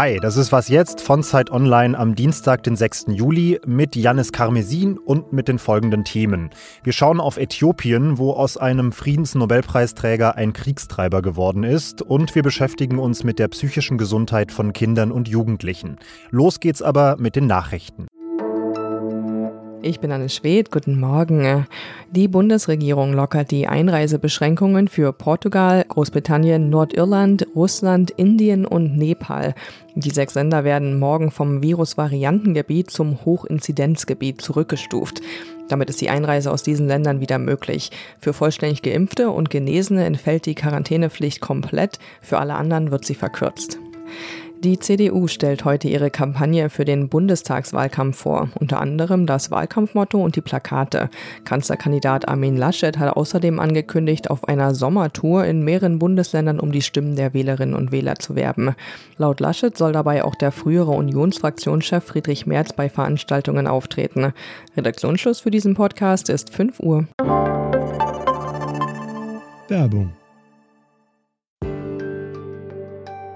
Hi, das ist was jetzt von Zeit Online am Dienstag, den 6. Juli mit Janis Karmesin und mit den folgenden Themen. Wir schauen auf Äthiopien, wo aus einem Friedensnobelpreisträger ein Kriegstreiber geworden ist und wir beschäftigen uns mit der psychischen Gesundheit von Kindern und Jugendlichen. Los geht's aber mit den Nachrichten. Ich bin Anne Schwedt, guten Morgen. Die Bundesregierung lockert die Einreisebeschränkungen für Portugal, Großbritannien, Nordirland, Russland, Indien und Nepal. Die sechs Länder werden morgen vom Virusvariantengebiet zum Hochinzidenzgebiet zurückgestuft. Damit ist die Einreise aus diesen Ländern wieder möglich. Für vollständig Geimpfte und Genesene entfällt die Quarantänepflicht komplett, für alle anderen wird sie verkürzt. Die CDU stellt heute ihre Kampagne für den Bundestagswahlkampf vor, unter anderem das Wahlkampfmotto und die Plakate. Kanzlerkandidat Armin Laschet hat außerdem angekündigt, auf einer Sommertour in mehreren Bundesländern um die Stimmen der Wählerinnen und Wähler zu werben. Laut Laschet soll dabei auch der frühere Unionsfraktionschef Friedrich Merz bei Veranstaltungen auftreten. Redaktionsschluss für diesen Podcast ist 5 Uhr. Werbung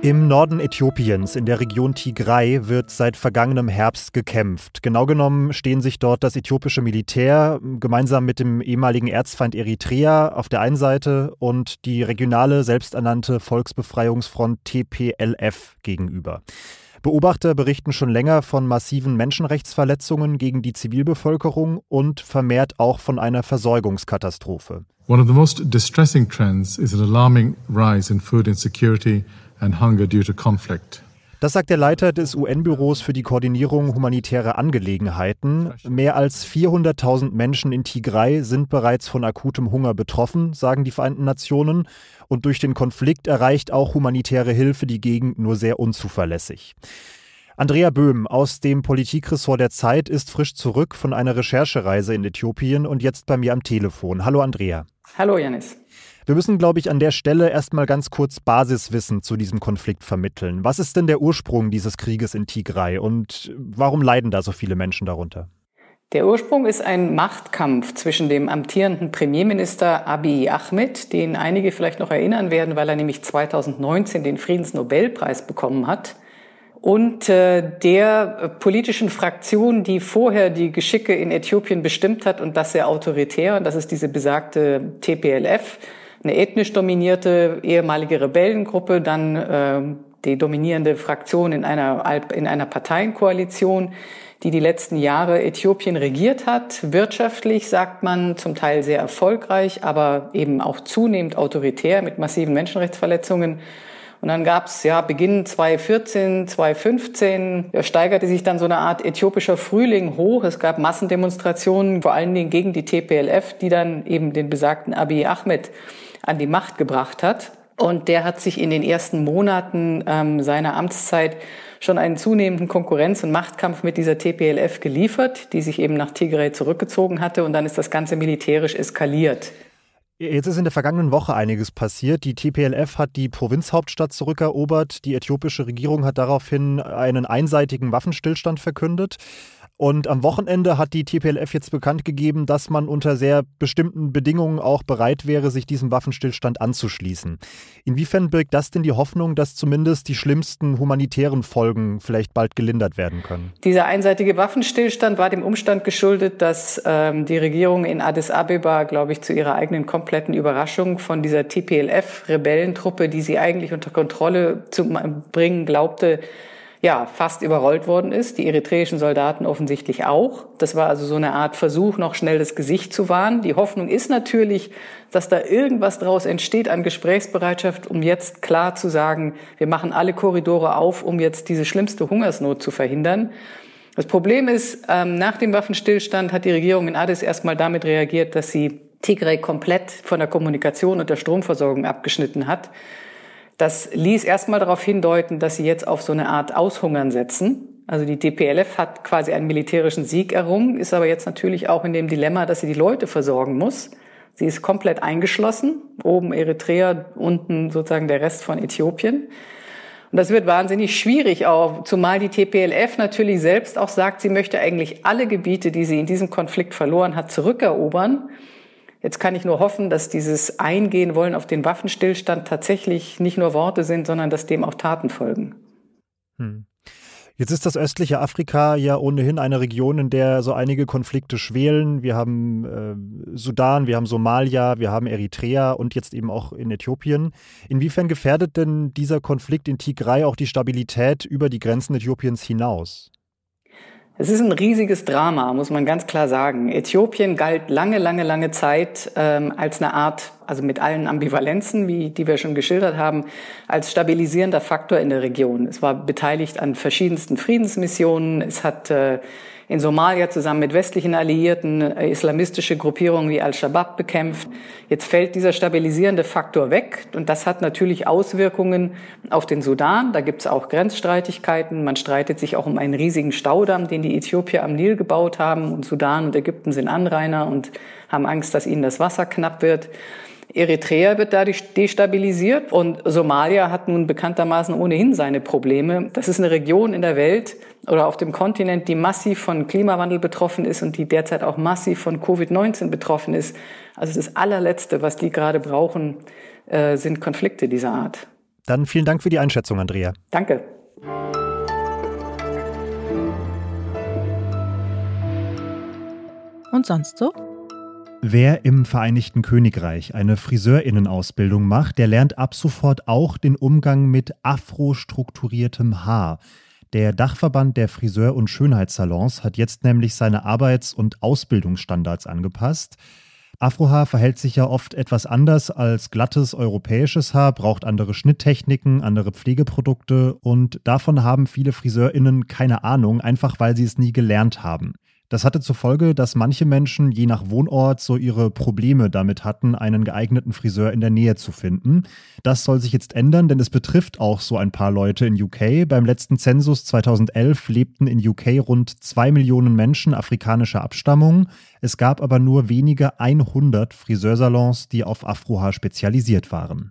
Im Norden Äthiopiens, in der Region Tigray, wird seit vergangenem Herbst gekämpft. Genau genommen stehen sich dort das äthiopische Militär gemeinsam mit dem ehemaligen Erzfeind Eritrea auf der einen Seite und die regionale selbsternannte Volksbefreiungsfront TPLF gegenüber. Beobachter berichten schon länger von massiven Menschenrechtsverletzungen gegen die Zivilbevölkerung und vermehrt auch von einer Versorgungskatastrophe. One of the most distressing trends is an alarming rise in food insecurity and hunger due to conflict. Das sagt der Leiter des UN-Büros für die Koordinierung humanitärer Angelegenheiten. Mehr als 400.000 Menschen in Tigray sind bereits von akutem Hunger betroffen, sagen die Vereinten Nationen. Und durch den Konflikt erreicht auch humanitäre Hilfe die Gegend nur sehr unzuverlässig. Andrea Böhm aus dem Politikressort der Zeit ist frisch zurück von einer Recherchereise in Äthiopien und jetzt bei mir am Telefon. Hallo Andrea. Hallo Janis. Wir müssen, glaube ich, an der Stelle erstmal ganz kurz Basiswissen zu diesem Konflikt vermitteln. Was ist denn der Ursprung dieses Krieges in Tigray und warum leiden da so viele Menschen darunter? Der Ursprung ist ein Machtkampf zwischen dem amtierenden Premierminister Abiy Ahmed, den einige vielleicht noch erinnern werden, weil er nämlich 2019 den Friedensnobelpreis bekommen hat, und äh, der politischen Fraktion, die vorher die Geschicke in Äthiopien bestimmt hat und das sehr autoritär, und das ist diese besagte TPLF, eine ethnisch dominierte ehemalige Rebellengruppe, dann äh, die dominierende Fraktion in einer, in einer Parteienkoalition, die die letzten Jahre Äthiopien regiert hat. Wirtschaftlich sagt man zum Teil sehr erfolgreich, aber eben auch zunehmend autoritär mit massiven Menschenrechtsverletzungen. Und dann gab es ja Beginn 2014, 2015, ja, steigerte sich dann so eine Art äthiopischer Frühling hoch. Es gab Massendemonstrationen, vor allen Dingen gegen die TPLF, die dann eben den besagten Abiy Ahmed an die Macht gebracht hat. Und der hat sich in den ersten Monaten ähm, seiner Amtszeit schon einen zunehmenden Konkurrenz- und Machtkampf mit dieser TPLF geliefert, die sich eben nach Tigray zurückgezogen hatte. Und dann ist das Ganze militärisch eskaliert. Jetzt ist in der vergangenen Woche einiges passiert. Die TPLF hat die Provinzhauptstadt zurückerobert. Die äthiopische Regierung hat daraufhin einen einseitigen Waffenstillstand verkündet. Und am Wochenende hat die TPLF jetzt bekannt gegeben, dass man unter sehr bestimmten Bedingungen auch bereit wäre, sich diesem Waffenstillstand anzuschließen. Inwiefern birgt das denn die Hoffnung, dass zumindest die schlimmsten humanitären Folgen vielleicht bald gelindert werden können? Dieser einseitige Waffenstillstand war dem Umstand geschuldet, dass ähm, die Regierung in Addis Abeba, glaube ich, zu ihrer eigenen kompletten Überraschung von dieser TPLF-Rebellentruppe, die sie eigentlich unter Kontrolle zu bringen glaubte, ja, fast überrollt worden ist. Die eritreischen Soldaten offensichtlich auch. Das war also so eine Art Versuch, noch schnell das Gesicht zu wahren. Die Hoffnung ist natürlich, dass da irgendwas draus entsteht an Gesprächsbereitschaft, um jetzt klar zu sagen, wir machen alle Korridore auf, um jetzt diese schlimmste Hungersnot zu verhindern. Das Problem ist, ähm, nach dem Waffenstillstand hat die Regierung in Addis erstmal damit reagiert, dass sie Tigray komplett von der Kommunikation und der Stromversorgung abgeschnitten hat. Das ließ erstmal darauf hindeuten, dass sie jetzt auf so eine Art Aushungern setzen. Also die TPLF hat quasi einen militärischen Sieg errungen, ist aber jetzt natürlich auch in dem Dilemma, dass sie die Leute versorgen muss. Sie ist komplett eingeschlossen, oben Eritrea, unten sozusagen der Rest von Äthiopien. Und das wird wahnsinnig schwierig auch, zumal die TPLF natürlich selbst auch sagt, sie möchte eigentlich alle Gebiete, die sie in diesem Konflikt verloren hat, zurückerobern. Jetzt kann ich nur hoffen, dass dieses Eingehen wollen auf den Waffenstillstand tatsächlich nicht nur Worte sind, sondern dass dem auch Taten folgen. Hm. Jetzt ist das östliche Afrika ja ohnehin eine Region, in der so einige Konflikte schwelen. Wir haben äh, Sudan, wir haben Somalia, wir haben Eritrea und jetzt eben auch in Äthiopien. Inwiefern gefährdet denn dieser Konflikt in Tigray auch die Stabilität über die Grenzen Äthiopiens hinaus? Es ist ein riesiges Drama, muss man ganz klar sagen. Äthiopien galt lange, lange, lange Zeit ähm, als eine Art, also mit allen Ambivalenzen, wie die wir schon geschildert haben, als stabilisierender Faktor in der Region. Es war beteiligt an verschiedensten Friedensmissionen. Es hat äh, in Somalia zusammen mit westlichen Alliierten islamistische Gruppierungen wie Al-Shabaab bekämpft. Jetzt fällt dieser stabilisierende Faktor weg und das hat natürlich Auswirkungen auf den Sudan. Da gibt es auch Grenzstreitigkeiten. Man streitet sich auch um einen riesigen Staudamm, den die Äthiopier am Nil gebaut haben und Sudan und Ägypten sind Anrainer und haben Angst, dass ihnen das Wasser knapp wird. Eritrea wird dadurch destabilisiert und Somalia hat nun bekanntermaßen ohnehin seine Probleme. Das ist eine Region in der Welt oder auf dem Kontinent, die massiv von Klimawandel betroffen ist und die derzeit auch massiv von Covid-19 betroffen ist. Also das allerletzte, was die gerade brauchen, äh, sind Konflikte dieser Art. Dann vielen Dank für die Einschätzung, Andrea. Danke. Und sonst so? Wer im Vereinigten Königreich eine Friseurinnenausbildung macht, der lernt ab sofort auch den Umgang mit afrostrukturiertem Haar. Der Dachverband der Friseur- und Schönheitssalons hat jetzt nämlich seine Arbeits- und Ausbildungsstandards angepasst. Afrohaar verhält sich ja oft etwas anders als glattes europäisches Haar, braucht andere Schnitttechniken, andere Pflegeprodukte und davon haben viele Friseurinnen keine Ahnung, einfach weil sie es nie gelernt haben. Das hatte zur Folge, dass manche Menschen je nach Wohnort so ihre Probleme damit hatten, einen geeigneten Friseur in der Nähe zu finden. Das soll sich jetzt ändern, denn es betrifft auch so ein paar Leute in UK. Beim letzten Zensus 2011 lebten in UK rund zwei Millionen Menschen afrikanischer Abstammung. Es gab aber nur wenige 100 Friseursalons, die auf Afrohaar spezialisiert waren.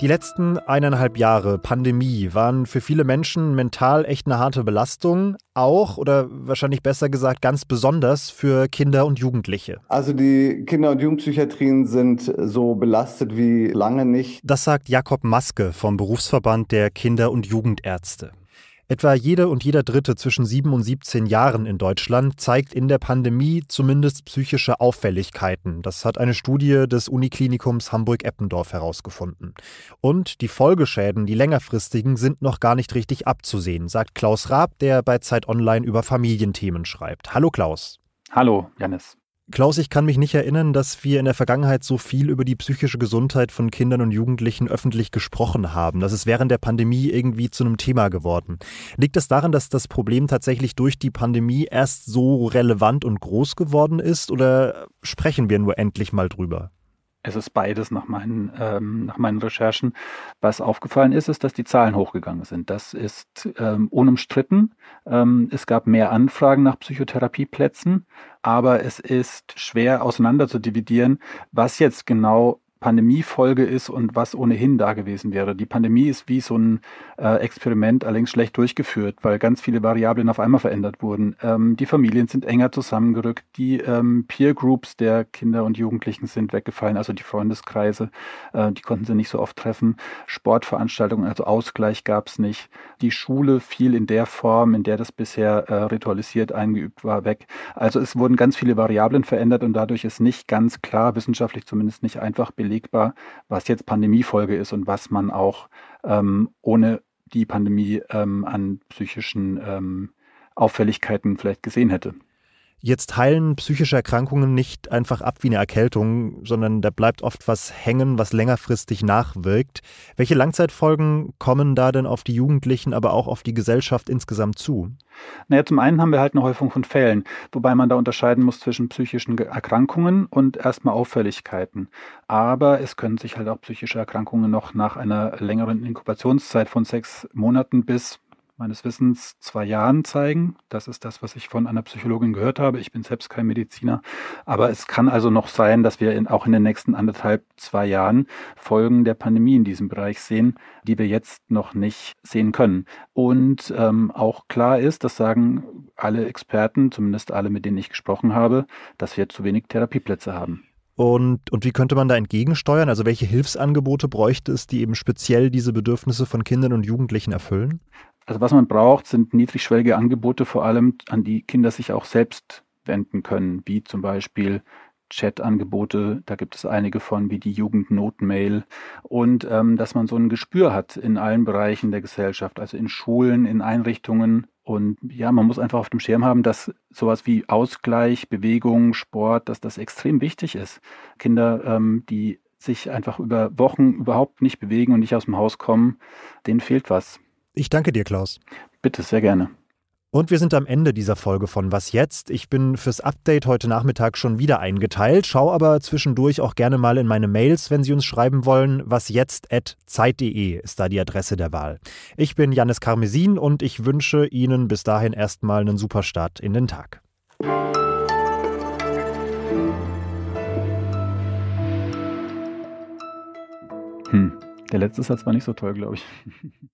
Die letzten eineinhalb Jahre Pandemie waren für viele Menschen mental echt eine harte Belastung. Auch oder wahrscheinlich besser gesagt ganz besonders für Kinder und Jugendliche. Also die Kinder- und Jugendpsychiatrien sind so belastet wie lange nicht. Das sagt Jakob Maske vom Berufsverband der Kinder- und Jugendärzte. Etwa jede und jeder Dritte zwischen 7 und 17 Jahren in Deutschland zeigt in der Pandemie zumindest psychische Auffälligkeiten. Das hat eine Studie des Uniklinikums Hamburg-Eppendorf herausgefunden. Und die Folgeschäden, die längerfristigen, sind noch gar nicht richtig abzusehen, sagt Klaus Raab, der bei Zeit Online über Familienthemen schreibt. Hallo Klaus. Hallo, Janis. Klaus, ich kann mich nicht erinnern, dass wir in der Vergangenheit so viel über die psychische Gesundheit von Kindern und Jugendlichen öffentlich gesprochen haben. Das ist während der Pandemie irgendwie zu einem Thema geworden. Liegt es das daran, dass das Problem tatsächlich durch die Pandemie erst so relevant und groß geworden ist oder sprechen wir nur endlich mal drüber? Es ist beides nach meinen, ähm, nach meinen Recherchen. Was aufgefallen ist, ist, dass die Zahlen hochgegangen sind. Das ist ähm, unumstritten. Ähm, es gab mehr Anfragen nach Psychotherapieplätzen, aber es ist schwer auseinander zu dividieren, was jetzt genau Pandemiefolge ist und was ohnehin da gewesen wäre. Die Pandemie ist wie so ein äh, Experiment allerdings schlecht durchgeführt, weil ganz viele Variablen auf einmal verändert wurden. Ähm, die Familien sind enger zusammengerückt, die ähm, Peer Groups der Kinder und Jugendlichen sind weggefallen, also die Freundeskreise, äh, die konnten sie nicht so oft treffen. Sportveranstaltungen, also Ausgleich gab es nicht. Die Schule fiel in der Form, in der das bisher äh, ritualisiert eingeübt war, weg. Also es wurden ganz viele Variablen verändert und dadurch ist nicht ganz klar, wissenschaftlich zumindest nicht einfach belegt, belegbar, was jetzt Pandemiefolge ist und was man auch ähm, ohne die Pandemie ähm, an psychischen ähm, Auffälligkeiten vielleicht gesehen hätte. Jetzt heilen psychische Erkrankungen nicht einfach ab wie eine Erkältung, sondern da bleibt oft was hängen, was längerfristig nachwirkt. Welche Langzeitfolgen kommen da denn auf die Jugendlichen, aber auch auf die Gesellschaft insgesamt zu? Naja, zum einen haben wir halt eine Häufung von Fällen, wobei man da unterscheiden muss zwischen psychischen Erkrankungen und erstmal Auffälligkeiten. Aber es können sich halt auch psychische Erkrankungen noch nach einer längeren Inkubationszeit von sechs Monaten bis meines Wissens zwei Jahren zeigen. Das ist das, was ich von einer Psychologin gehört habe. Ich bin selbst kein Mediziner. Aber es kann also noch sein, dass wir in, auch in den nächsten anderthalb, zwei Jahren Folgen der Pandemie in diesem Bereich sehen, die wir jetzt noch nicht sehen können. Und ähm, auch klar ist, das sagen alle Experten, zumindest alle, mit denen ich gesprochen habe, dass wir zu wenig Therapieplätze haben. Und, und wie könnte man da entgegensteuern? Also welche Hilfsangebote bräuchte es, die eben speziell diese Bedürfnisse von Kindern und Jugendlichen erfüllen? Also was man braucht, sind niedrigschwellige Angebote, vor allem an die Kinder sich auch selbst wenden können, wie zum Beispiel Chat-Angebote, da gibt es einige von, wie die Jugendnotmail und ähm, dass man so ein Gespür hat in allen Bereichen der Gesellschaft, also in Schulen, in Einrichtungen und ja, man muss einfach auf dem Schirm haben, dass sowas wie Ausgleich, Bewegung, Sport, dass das extrem wichtig ist. Kinder, ähm, die sich einfach über Wochen überhaupt nicht bewegen und nicht aus dem Haus kommen, denen fehlt was. Ich danke dir, Klaus. Bitte, sehr gerne. Und wir sind am Ende dieser Folge von Was jetzt? Ich bin fürs Update heute Nachmittag schon wieder eingeteilt, schau aber zwischendurch auch gerne mal in meine Mails, wenn Sie uns schreiben wollen. wasjetzt.zeit.de ist da die Adresse der Wahl. Ich bin Janis Karmesin und ich wünsche Ihnen bis dahin erstmal einen super Start in den Tag. Hm, der letzte Satz war nicht so toll, glaube ich.